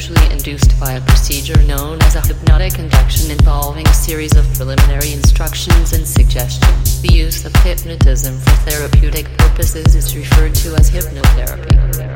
usually induced by a procedure known as a hypnotic induction involving a series of preliminary instructions and suggestions. The use of hypnotism for therapeutic purposes is referred to as hypnotherapy.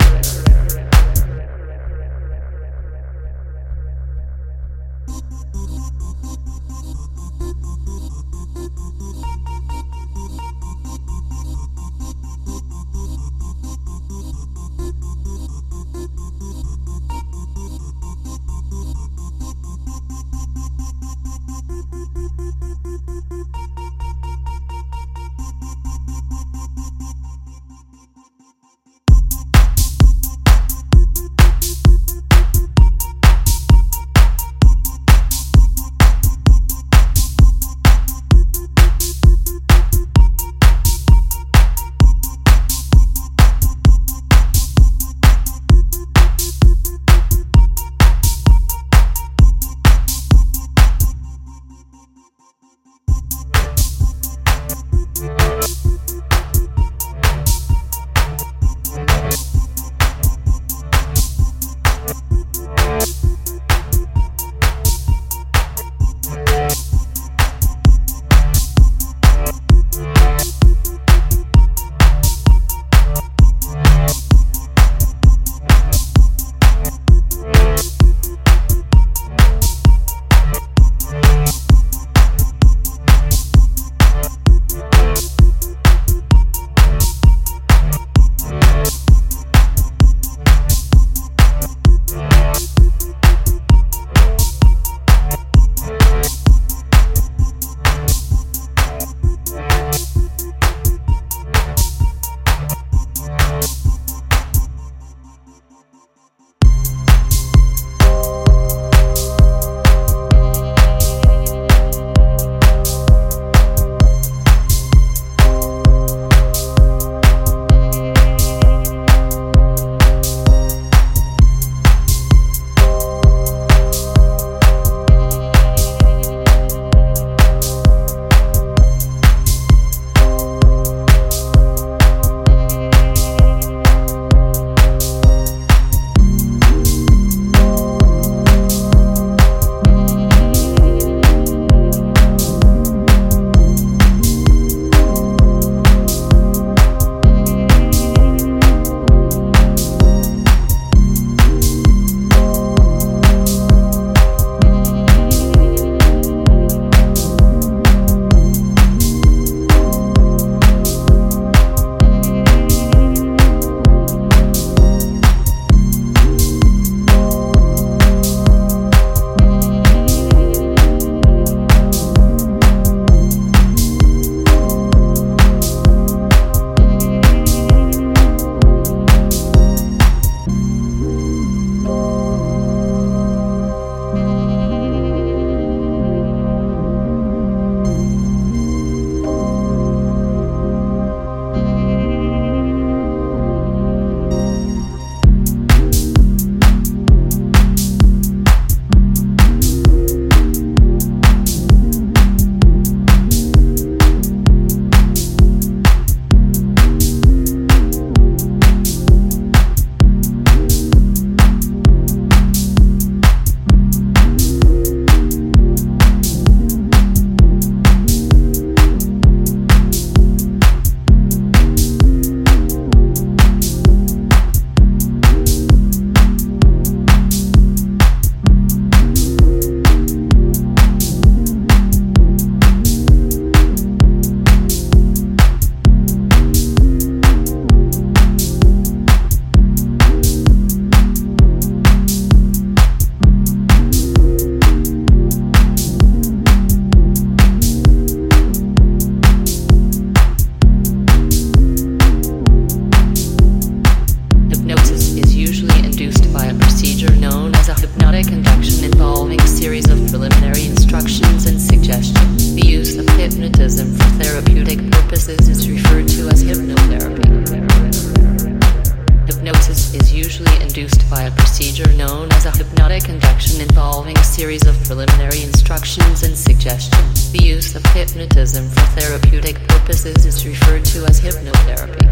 Suggestions. The use of hypnotism for therapeutic purposes is referred to as hypnotherapy.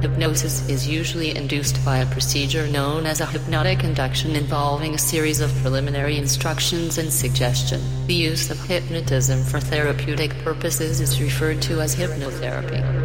Hypnosis is usually induced by a procedure known as a hypnotic induction involving a series of preliminary instructions and suggestion. The use of hypnotism for therapeutic purposes is referred to as hypnotherapy.